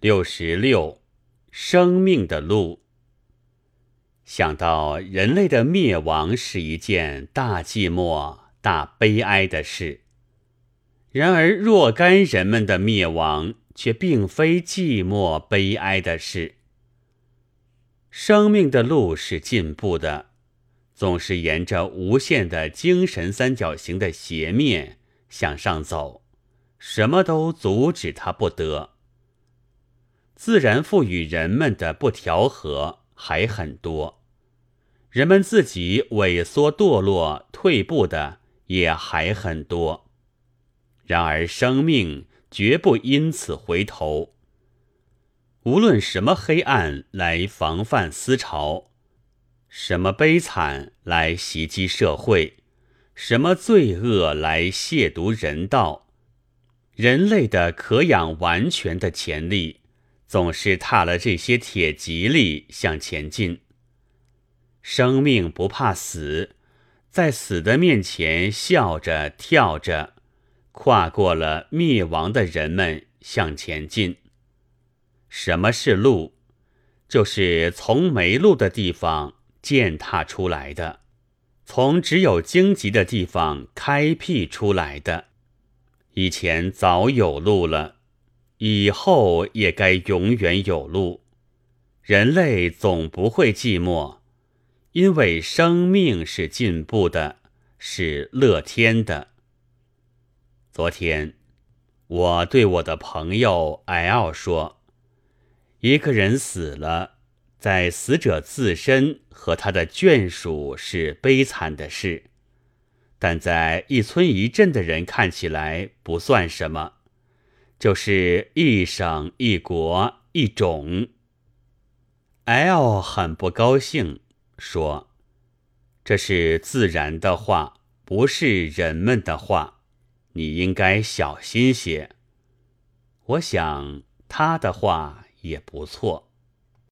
六十六，生命的路。想到人类的灭亡是一件大寂寞、大悲哀的事，然而若干人们的灭亡却并非寂寞悲哀的事。生命的路是进步的，总是沿着无限的精神三角形的斜面向上走，什么都阻止它不得。自然赋予人们的不调和还很多，人们自己萎缩堕落退步的也还很多。然而生命绝不因此回头。无论什么黑暗来防范思潮，什么悲惨来袭击社会，什么罪恶来亵渎人道，人类的可养完全的潜力。总是踏了这些铁蒺藜向前进。生命不怕死，在死的面前笑着跳着，跨过了灭亡的人们向前进。什么是路？就是从没路的地方践踏出来的，从只有荆棘的地方开辟出来的。以前早有路了。以后也该永远有路，人类总不会寂寞，因为生命是进步的，是乐天的。昨天，我对我的朋友艾奥说：“一个人死了，在死者自身和他的眷属是悲惨的事，但在一村一镇的人看起来不算什么。”就是一省一国一种。L 很不高兴，说：“这是自然的话，不是人们的话，你应该小心些。”我想他的话也不错。